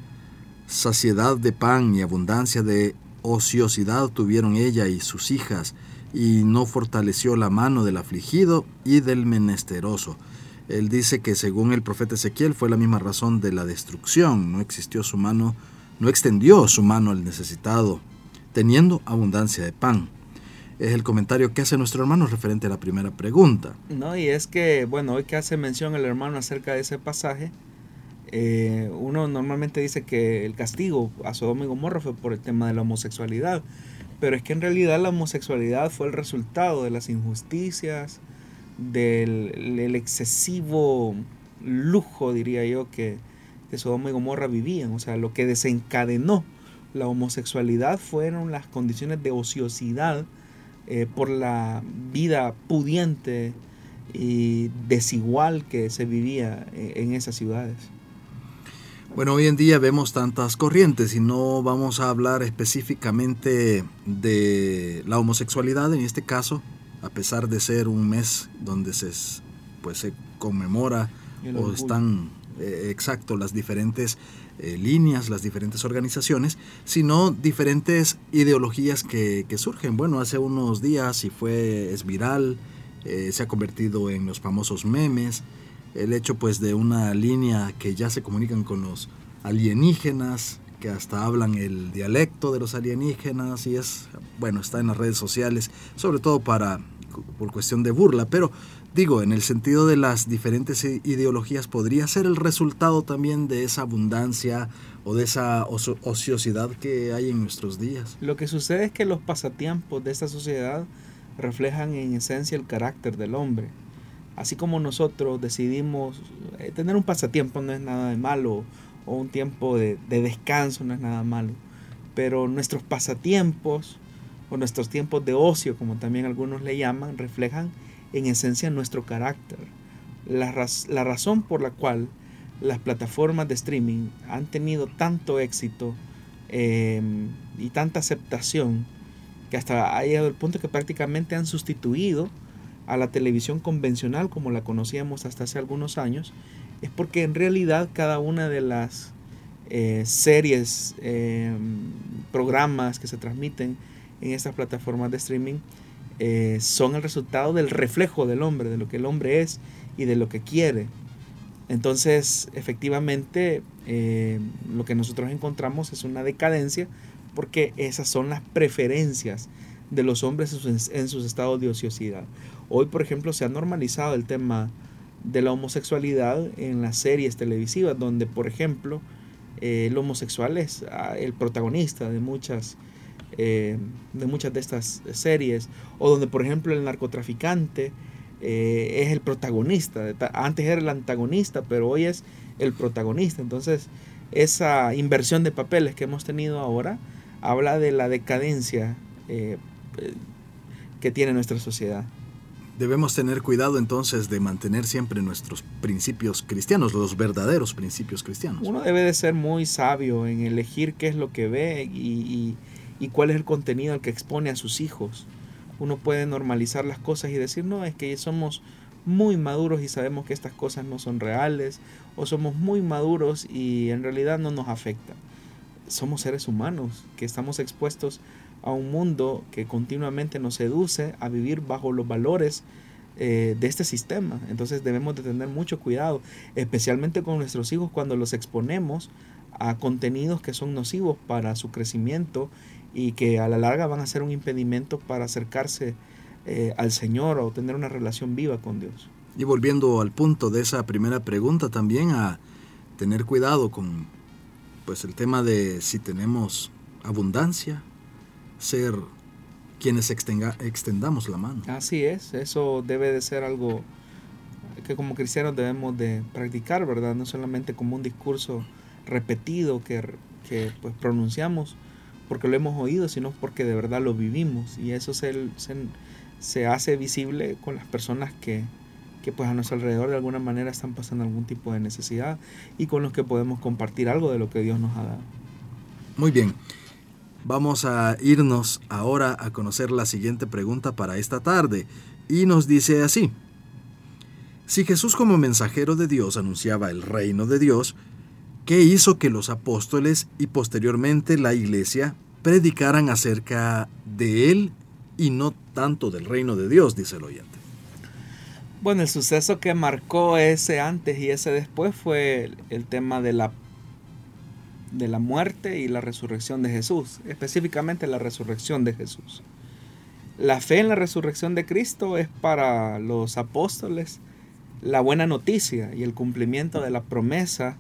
saciedad de pan y abundancia de ociosidad tuvieron ella y sus hijas, y no fortaleció la mano del afligido y del menesteroso. Él dice que según el profeta Ezequiel fue la misma razón de la destrucción, no existió su mano, no extendió su mano al necesitado, teniendo abundancia de pan es el comentario que hace nuestro hermano referente a la primera pregunta. No, y es que, bueno, hoy que hace mención el hermano acerca de ese pasaje, eh, uno normalmente dice que el castigo a Sodoma y Gomorra fue por el tema de la homosexualidad, pero es que en realidad la homosexualidad fue el resultado de las injusticias, del excesivo lujo, diría yo, que, que Sodoma y Gomorra vivían, o sea, lo que desencadenó la homosexualidad fueron las condiciones de ociosidad, eh, por la vida pudiente y desigual que se vivía eh, en esas ciudades. Bueno, hoy en día vemos tantas corrientes y no vamos a hablar específicamente de la homosexualidad en este caso, a pesar de ser un mes donde se, pues, se conmemora o están eh, exacto las diferentes eh, líneas, las diferentes organizaciones, sino diferentes ideologías que, surgen. Bueno, hace unos días y fue, es viral, eh, se ha convertido en los famosos memes, el hecho pues de una línea que ya se comunican con los alienígenas, que hasta hablan el dialecto de los alienígenas y es, bueno, está en las redes sociales, sobre todo para, por cuestión de burla, pero digo, en el sentido de las diferentes ideologías, podría ser el resultado también de esa abundancia o de esa ociosidad que hay en nuestros días. Lo que sucede es que los pasatiempos de esta sociedad reflejan en esencia el carácter del hombre. Así como nosotros decidimos eh, tener un pasatiempo no es nada de malo, o un tiempo de, de descanso no es nada malo, pero nuestros pasatiempos o nuestros tiempos de ocio, como también algunos le llaman, reflejan en esencia nuestro carácter. La, razón por la cual las plataformas de streaming han tenido tanto éxito em, y tanta aceptación que hasta ha llegado el punto que prácticamente han sustituido a la televisión convencional como la conocíamos hasta hace algunos años, es porque en realidad cada una de las eh, series, em, programas que se transmiten en estas plataformas de streaming eh, son el resultado del reflejo del hombre, de lo que el hombre es y de lo que quiere. Entonces, efectivamente, eh, lo que nosotros encontramos es una decadencia porque esas son las preferencias de los hombres en sus estados de ociosidad. Hoy, por ejemplo, se ha normalizado el tema de la homosexualidad en las series televisivas, donde, por ejemplo, eh, el homosexual es ah, el protagonista de muchas eh, de muchas de estas series, o donde por ejemplo el narcotraficante eh, es el protagonista, antes era el antagonista, pero hoy es el protagonista. Entonces, esa inversión de papeles que hemos tenido ahora habla de la decadencia eh, que tiene nuestra sociedad. Debemos tener cuidado entonces de mantener siempre nuestros principios cristianos, los verdaderos principios cristianos. Uno debe de ser muy sabio en elegir qué es lo que ve y, y cuál es el contenido al que expone a sus hijos. Uno puede normalizar las cosas y decir, no, es que somos muy maduros y sabemos que estas cosas no son reales, o somos muy maduros y en realidad no nos afecta. Somos seres humanos que estamos expuestos a un mundo que continuamente nos seduce a vivir bajo los valores eh, de este sistema. Entonces debemos de tener mucho cuidado, especialmente con nuestros hijos cuando los exponemos a contenidos que son nocivos para su crecimiento y que a la larga van a ser un impedimento para acercarse eh, al Señor o tener una relación viva con Dios. Y volviendo al punto de esa primera pregunta también a tener cuidado con pues el tema de si tenemos abundancia, ser quienes extendamos la mano. Así es, eso debe de ser algo que como cristianos debemos de practicar, ¿verdad? No solamente como un discurso repetido que, que pues pronunciamos porque lo hemos oído, sino porque de verdad lo vivimos y eso se, se, se hace visible con las personas que, que pues a nuestro alrededor de alguna manera están pasando algún tipo de necesidad y con los que podemos compartir algo de lo que Dios nos ha dado. Muy bien. Vamos a irnos ahora a conocer la siguiente pregunta para esta tarde y nos dice así. Si Jesús como mensajero de Dios anunciaba el reino de Dios, ¿qué hizo que los apóstoles y posteriormente la iglesia predicaran acerca de él y no tanto del reino de Dios, dice el oyente? Bueno, el suceso que marcó ese antes y ese después fue el tema de la de la muerte y la resurrección de Jesús, específicamente la resurrección de Jesús. La fe en la resurrección de Cristo es para los apóstoles la buena noticia y el cumplimiento de la promesa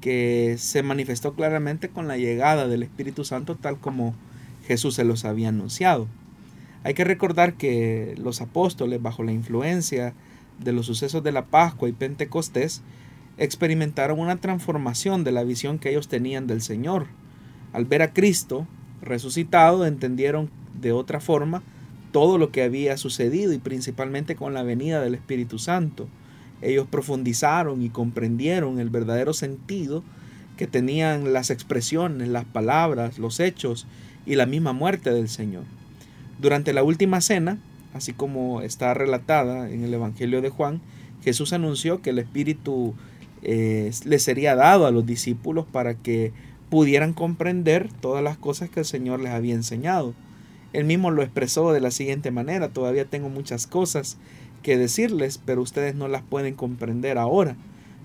que se manifestó claramente con la llegada del Espíritu Santo tal como Jesús se los había anunciado. Hay que recordar que los apóstoles, bajo la influencia de los sucesos de la Pascua y Pentecostés, experimentaron una transformación de la visión que ellos tenían del Señor. Al ver a Cristo resucitado, entendieron de otra forma todo lo que había sucedido y principalmente con la venida del Espíritu Santo. Ellos profundizaron y comprendieron el verdadero sentido que tenían las expresiones, las palabras, los hechos y la misma muerte del Señor. Durante la última cena, así como está relatada en el Evangelio de Juan, Jesús anunció que el Espíritu eh, le sería dado a los discípulos para que pudieran comprender todas las cosas que el Señor les había enseñado. Él mismo lo expresó de la siguiente manera, todavía tengo muchas cosas que decirles, pero ustedes no las pueden comprender ahora.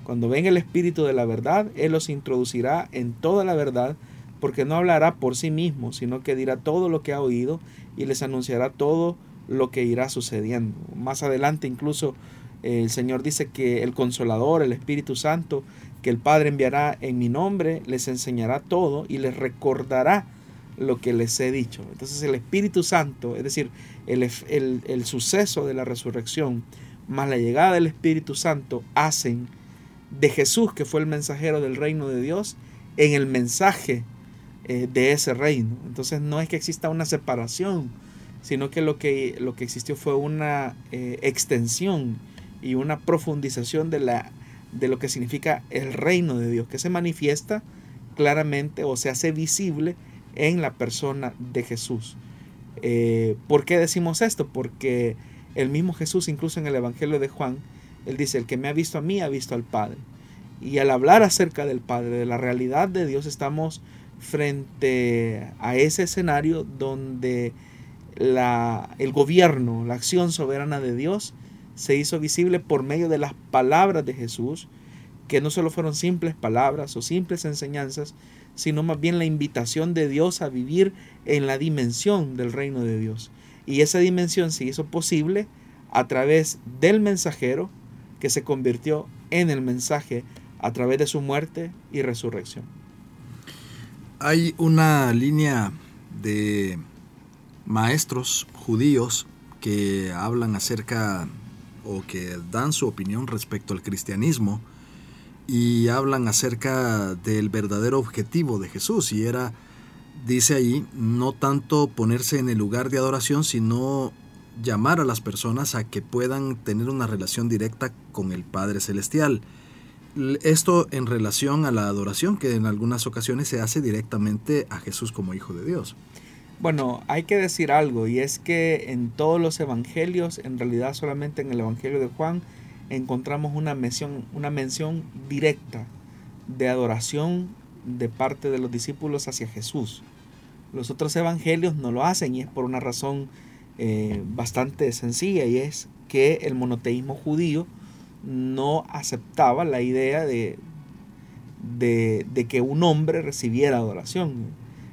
Cuando venga el Espíritu de la verdad, Él los introducirá en toda la verdad, porque no hablará por sí mismo, sino que dirá todo lo que ha oído y les anunciará todo lo que irá sucediendo. Más adelante incluso el Señor dice que el consolador, el Espíritu Santo, que el Padre enviará en mi nombre, les enseñará todo y les recordará lo que les he dicho. Entonces el Espíritu Santo, es decir, el, el, suceso de la resurrección, más la llegada del Espíritu Santo, hacen de Jesús, que fue el mensajero del reino de Dios, en el mensaje eh, de ese reino. Entonces no es que exista una separación, sino que lo que, lo que existió fue una eh, extensión y una profundización de, la, de lo que significa el reino de Dios, que se manifiesta claramente o se hace visible en la persona de Jesús. Eh, ¿Por qué decimos esto? Porque el mismo Jesús, incluso en el Evangelio de Juan, él dice, el que me ha visto a mí ha visto al Padre. Y al hablar acerca del Padre, de la realidad de Dios, estamos frente a ese escenario donde la, el gobierno, la acción soberana de Dios se hizo visible por medio de las palabras de Jesús, que no solo fueron simples palabras o simples enseñanzas, sino más bien la invitación de Dios a vivir en la dimensión del reino de Dios. Y esa dimensión se hizo posible a través del mensajero que se convirtió en el mensaje a través de su muerte y resurrección. Hay una línea de maestros judíos que hablan acerca o que dan su opinión respecto al cristianismo y hablan acerca del verdadero objetivo de Jesús y era, dice ahí, no tanto ponerse en el lugar de adoración, sino llamar a las personas a que puedan tener una relación directa con el Padre Celestial. Esto en relación a la adoración que en algunas ocasiones se hace directamente a Jesús como Hijo de Dios. Bueno, hay que decir algo y es que en todos los evangelios, en realidad solamente en el Evangelio de Juan, encontramos una mención, una mención directa de adoración de parte de los discípulos hacia Jesús. Los otros evangelios no lo hacen y es por una razón eh, bastante sencilla y es que el monoteísmo judío no aceptaba la idea de, de, que un hombre recibiera adoración.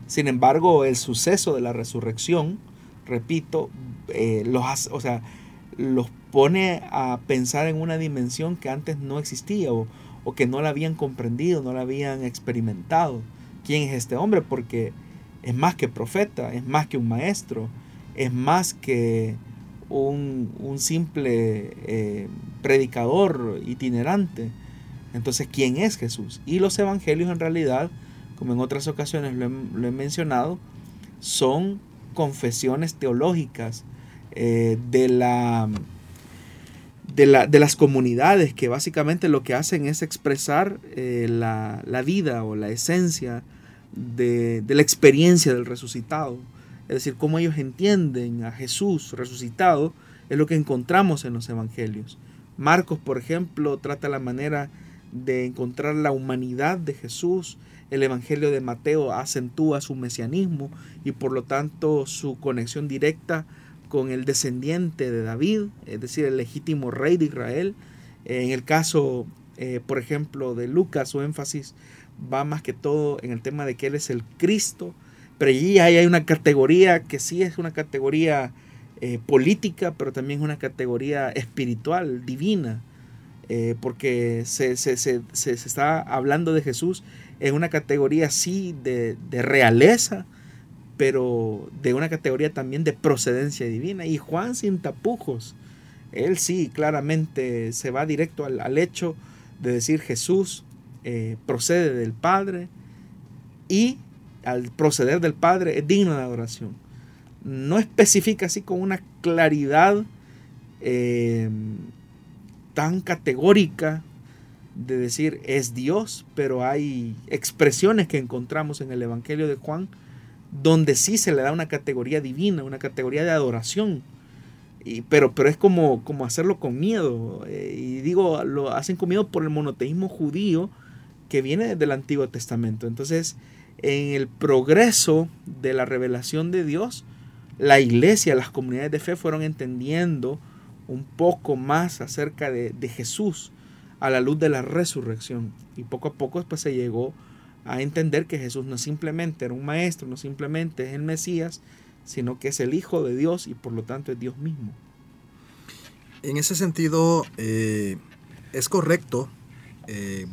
Sin embargo, el suceso de la resurrección, repito, eh, los, o sea, los pone a pensar en una dimensión que antes no existía o, o que no la habían comprendido, no la habían experimentado. ¿Quién es este hombre? Porque es más que profeta, es más que un maestro, es más que un, simple eh, predicador itinerante. Entonces, ¿quién es Jesús? Y los evangelios en realidad, como en otras ocasiones lo he, mencionado, son confesiones teológicas eh, de, la, de, las comunidades que básicamente lo que hacen es expresar eh, la, vida o la esencia de, de la experiencia del resucitado. Es decir, cómo ellos entienden a Jesús resucitado es lo que encontramos en los evangelios. Marcos, por ejemplo, trata la manera de encontrar la humanidad de Jesús. El Evangelio de Mateo acentúa su mesianismo y por lo tanto su conexión directa con el descendiente de David, es decir, el legítimo rey de Israel. En el caso, eh, por ejemplo, de Lucas, su énfasis va más que todo en el tema de que Él es el Cristo, pero allí hay una categoría que sí es una categoría eh, política, pero también es una categoría espiritual, divina, eh, porque se, está hablando de Jesús en una categoría sí de, realeza, pero de una categoría también de procedencia divina. Y Juan sin tapujos, él sí claramente se va directo al, hecho de decir Jesús eh, procede del Padre y al proceder del Padre es digno de adoración. No especifica así con una claridad eh, tan categórica de decir es Dios, pero hay expresiones que encontramos en el Evangelio de Juan donde sí se le da una categoría divina, una categoría de adoración. Y, pero, pero es como, como hacerlo con miedo. Eh, y digo, lo hacen con miedo por el monoteísmo judío que viene desde el Antiguo Testamento. Entonces, en el progreso de la revelación de Dios, la iglesia, las comunidades de fe fueron entendiendo un poco más acerca de, Jesús a la luz de la resurrección. Y poco a poco después se llegó a entender que Jesús no simplemente era un maestro, no simplemente es el Mesías, sino que es el Hijo de Dios y por lo tanto es Dios mismo. En ese sentido, eh, es correcto eh,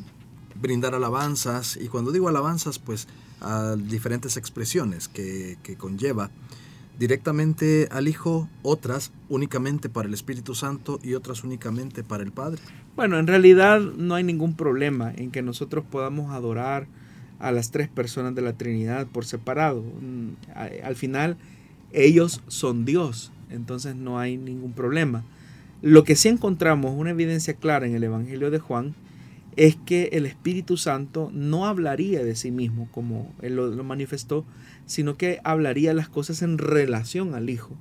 brindar alabanzas, y cuando digo alabanzas, pues a diferentes expresiones que, conlleva directamente al Hijo, otras únicamente para el Espíritu Santo y otras únicamente para el Padre? Bueno, en realidad no hay ningún problema en que nosotros podamos adorar a las tres personas de la Trinidad por separado. Mm, al final, ellos son Dios, entonces no hay ningún problema. Lo que sí encontramos, una evidencia clara en el Evangelio de Juan, es que el Espíritu Santo no hablaría de sí mismo como él lo, manifestó, sino que hablaría las cosas en relación al Hijo.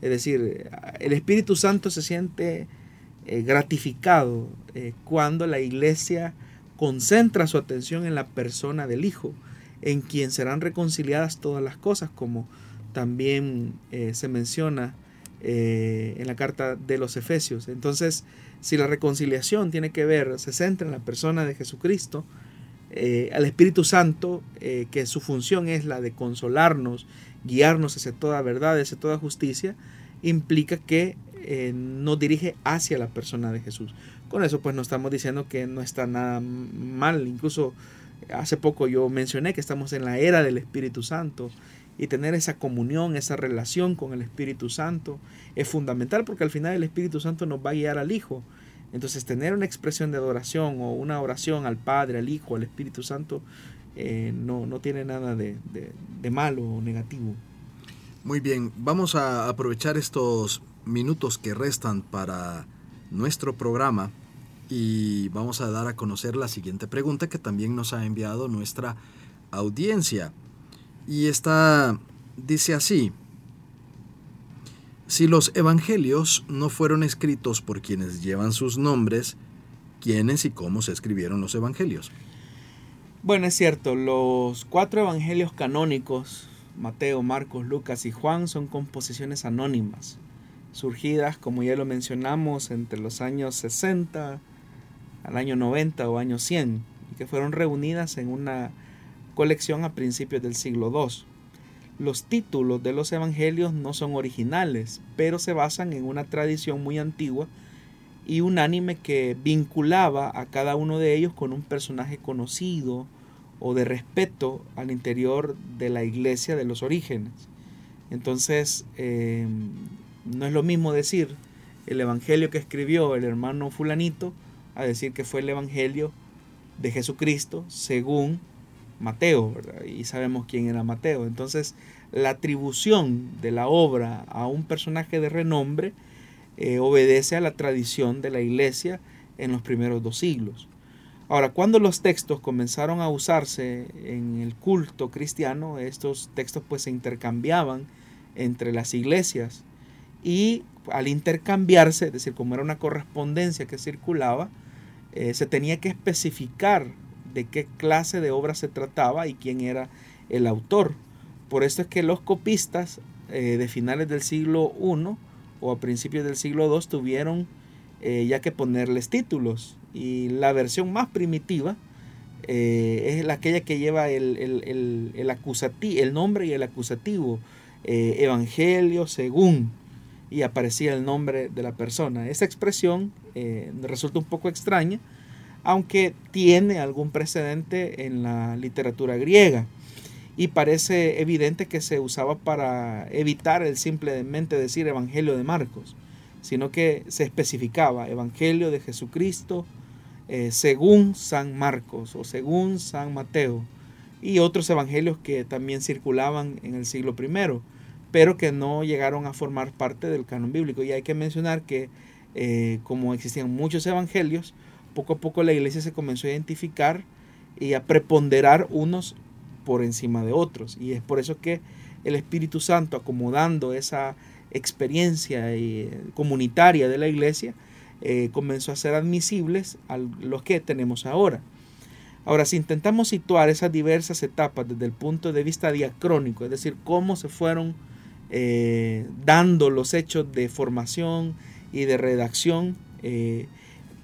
Es decir, el Espíritu Santo se siente eh, gratificado eh, cuando la iglesia concentra su atención en la persona del Hijo, en quien serán reconciliadas todas las cosas, como también eh, se menciona en la carta de los Efesios. Entonces, si la reconciliación tiene que ver, se centra en la persona de Jesucristo, eh, al Espíritu Santo, eh, que su función es la de consolarnos, guiarnos hacia toda verdad, hacia toda justicia, implica que eh, nos dirige hacia la persona de Jesús. Con eso pues no estamos diciendo que no está nada mal, incluso hace poco yo mencioné que estamos en la era del Espíritu Santo y tener esa comunión, esa relación con el Espíritu Santo es fundamental porque al final el Espíritu Santo nos va a guiar al Hijo. Entonces tener una expresión de adoración o una oración al Padre, al Hijo, al Espíritu Santo eh, no, no, tiene nada de, de malo o negativo. Muy bien, vamos a aprovechar estos minutos que restan para nuestro programa y vamos a dar a conocer la siguiente pregunta que también nos ha enviado nuestra audiencia. Y esta dice así, si los evangelios no fueron escritos por quienes llevan sus nombres, ¿quiénes y cómo se escribieron los evangelios? Bueno, es cierto, los cuatro evangelios canónicos, Mateo, Marcos, Lucas y Juan, son composiciones anónimas, surgidas, como ya lo mencionamos, entre los años 60 al año 90 o año 100, y que fueron reunidas en una colección a principios del siglo II. Los títulos de los evangelios no son originales, pero se basan en una tradición muy antigua y unánime que vinculaba a cada uno de ellos con un personaje conocido o de respeto al interior de la iglesia de los orígenes. Entonces, eh, no es lo mismo decir el evangelio que escribió el hermano fulanito a decir que fue el evangelio de Jesucristo según Mateo, y sabemos quién era Mateo. Entonces, la atribución de la obra a un personaje de renombre eh, obedece a la tradición de la iglesia en los primeros dos siglos. Ahora, cuando los textos comenzaron a usarse en el culto cristiano, estos textos pues se intercambiaban entre las iglesias y al intercambiarse, es decir, como era una correspondencia que circulaba, eh, se tenía que especificar de qué clase de obra se trataba y quién era el autor. Por eso es que los copistas eh, de finales del siglo I o a principios del siglo II tuvieron eh, ya que ponerles títulos. Y la versión más primitiva es la, aquella que lleva el, el, el, nombre y el acusativo. Evangelio según. Y aparecía el nombre de la persona. Esa expresión resulta un poco extraña, aunque tiene algún precedente en la literatura griega y parece evidente que se usaba para evitar el simplemente decir Evangelio de Marcos, sino que se especificaba Evangelio de Jesucristo eh, según San Marcos o según San Mateo y otros evangelios que también circulaban en el siglo I, pero que no llegaron a formar parte del canon bíblico. Y hay que mencionar que eh, como existían muchos evangelios, poco a poco la iglesia se comenzó a identificar y a preponderar unos por encima de otros. Y es por eso que el Espíritu Santo, acomodando esa experiencia eh, comunitaria de la iglesia, eh, comenzó a ser admisibles a los que tenemos ahora. Ahora, si intentamos situar esas diversas etapas desde el punto de vista diacrónico, es decir, cómo se fueron eh, dando los hechos de formación y de redacción,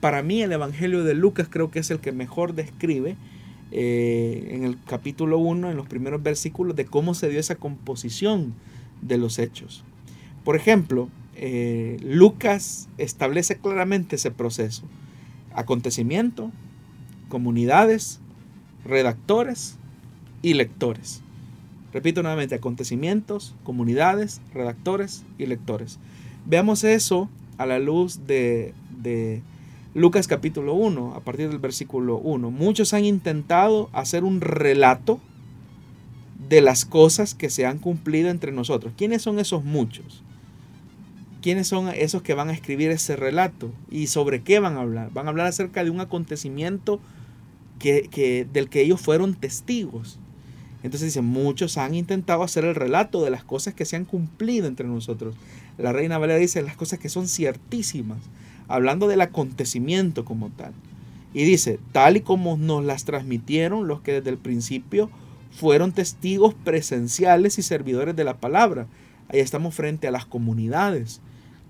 para mí el Evangelio de Lucas creo que es el que mejor describe eh, en el capítulo 1, en los primeros versículos, de cómo se dio esa composición de los hechos. Por ejemplo, eh, Lucas establece claramente ese proceso. Acontecimiento, comunidades, redactores y lectores. Repito nuevamente, acontecimientos, comunidades, redactores y lectores. Veamos eso a la luz de Lucas capítulo 1, a partir del versículo 1. Muchos han intentado hacer un relato de las cosas que se han cumplido entre nosotros. ¿Quiénes son esos muchos? ¿Quiénes son esos que van a escribir ese relato? ¿Y sobre qué van a hablar? Van a hablar acerca de un acontecimiento que, del que ellos fueron testigos. Entonces dice, muchos han intentado hacer el relato de las cosas que se han cumplido entre nosotros. La reina Valeria dice las cosas que son ciertísimas hablando del acontecimiento como tal. Y dice, tal y como nos las transmitieron los que desde el principio fueron testigos presenciales y servidores de la palabra. Ahí estamos frente a las comunidades,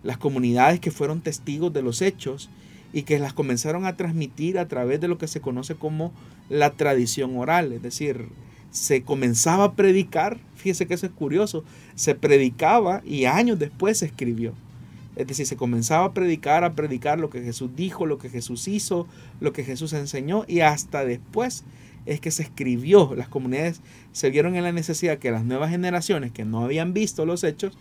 las comunidades que fueron testigos de los hechos y que las comenzaron a transmitir a través de lo que se conoce como la tradición oral, es decir, se comenzaba a predicar, fíjese que eso es curioso, se predicaba y años después se escribió. Es decir, se comenzaba a predicar, a predicar lo que Jesús dijo, lo que Jesús hizo, lo que Jesús enseñó y hasta después es que se escribió. Las comunidades se vieron en la necesidad que las nuevas generaciones que no habían visto los hechos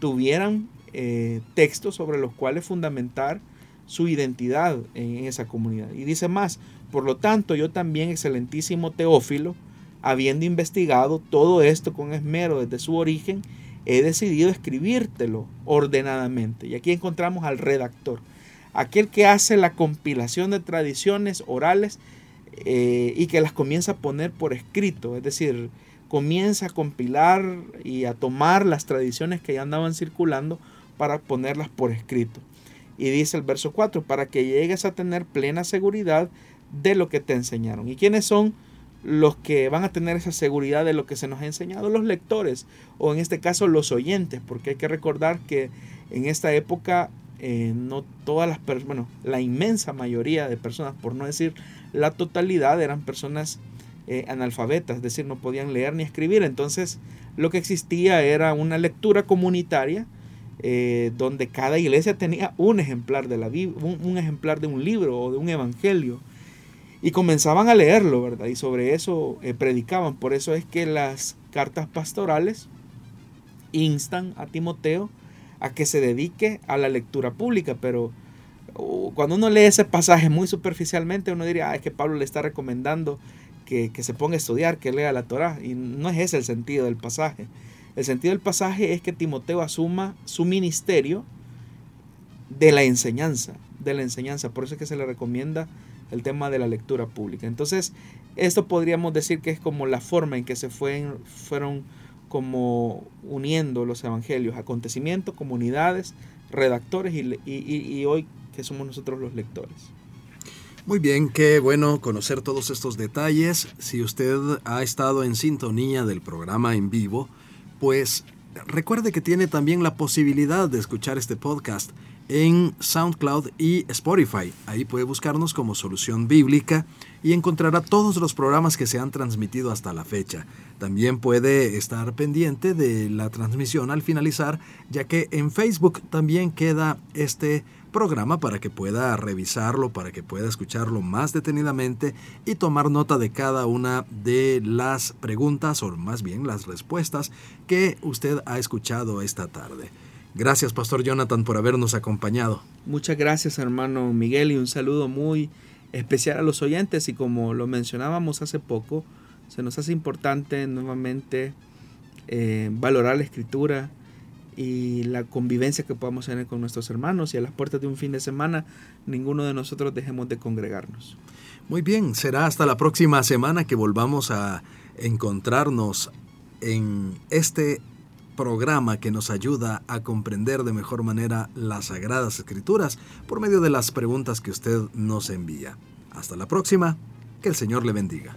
tuvieran eh, textos sobre los cuales fundamentar su identidad en esa comunidad. Y dice más, por lo tanto yo también, excelentísimo Teófilo, habiendo investigado todo esto con esmero desde su origen, he decidido escribírtelo ordenadamente. Y aquí encontramos al redactor, aquel que hace la compilación de tradiciones orales eh, y que las comienza a poner por escrito, es decir, comienza a compilar y a tomar las tradiciones que ya andaban circulando para ponerlas por escrito. Y dice el verso 4, para que llegues a tener plena seguridad de lo que te enseñaron. ¿Y quiénes son? Los que van a tener esa seguridad de lo que se nos ha enseñado, los lectores o en este caso los oyentes, porque hay que recordar que en esta época eh, no todas las personas, bueno, la inmensa mayoría de personas, por no decir la totalidad, eran personas eh, analfabetas, es decir, no podían leer ni escribir. Entonces, lo que existía era una lectura comunitaria eh, donde cada iglesia tenía un ejemplar de la un, ejemplar de un libro o de un evangelio. Y comenzaban a leerlo, ¿verdad? Y sobre eso eh, predicaban. Por eso es que las cartas pastorales instan a Timoteo a que se dedique a la lectura pública, pero uh, cuando uno lee ese pasaje muy superficialmente, uno diría, ah, es que Pablo le está recomendando que, que, se ponga a estudiar, que lea la Torah. Y no es ese el sentido del pasaje. El sentido del pasaje es que Timoteo asuma su ministerio de la enseñanza, de la enseñanza. Por eso es que se le recomienda el tema de la lectura pública. Entonces, esto podríamos decir que es como la forma en que se fueron como uniendo los evangelios, acontecimientos, comunidades, redactores y, y hoy que somos nosotros los lectores. Muy bien, qué bueno conocer todos estos detalles. Si usted ha estado en sintonía del programa en vivo, pues recuerde que tiene también la posibilidad de escuchar este podcast en SoundCloud y Spotify. Ahí puede buscarnos como Solución Bíblica y encontrará todos los programas que se han transmitido hasta la fecha. También puede estar pendiente de la transmisión al finalizar, ya que en Facebook también queda este programa para que pueda revisarlo, para que pueda escucharlo más detenidamente y tomar nota de cada una de las preguntas o más bien las respuestas que usted ha escuchado esta tarde. Gracias, Pastor Jonathan, por habernos acompañado. Muchas gracias, hermano Miguel, y un saludo muy especial a los oyentes. Y como lo mencionábamos hace poco, se nos hace importante nuevamente eh, valorar la escritura, y la convivencia que podamos tener con nuestros hermanos y a las puertas de un fin de semana ninguno de nosotros dejemos de congregarnos. Muy bien, será hasta la próxima semana que volvamos a encontrarnos en este programa que nos ayuda a comprender de mejor manera las sagradas escrituras por medio de las preguntas que usted nos envía. Hasta la próxima, que el Señor le bendiga.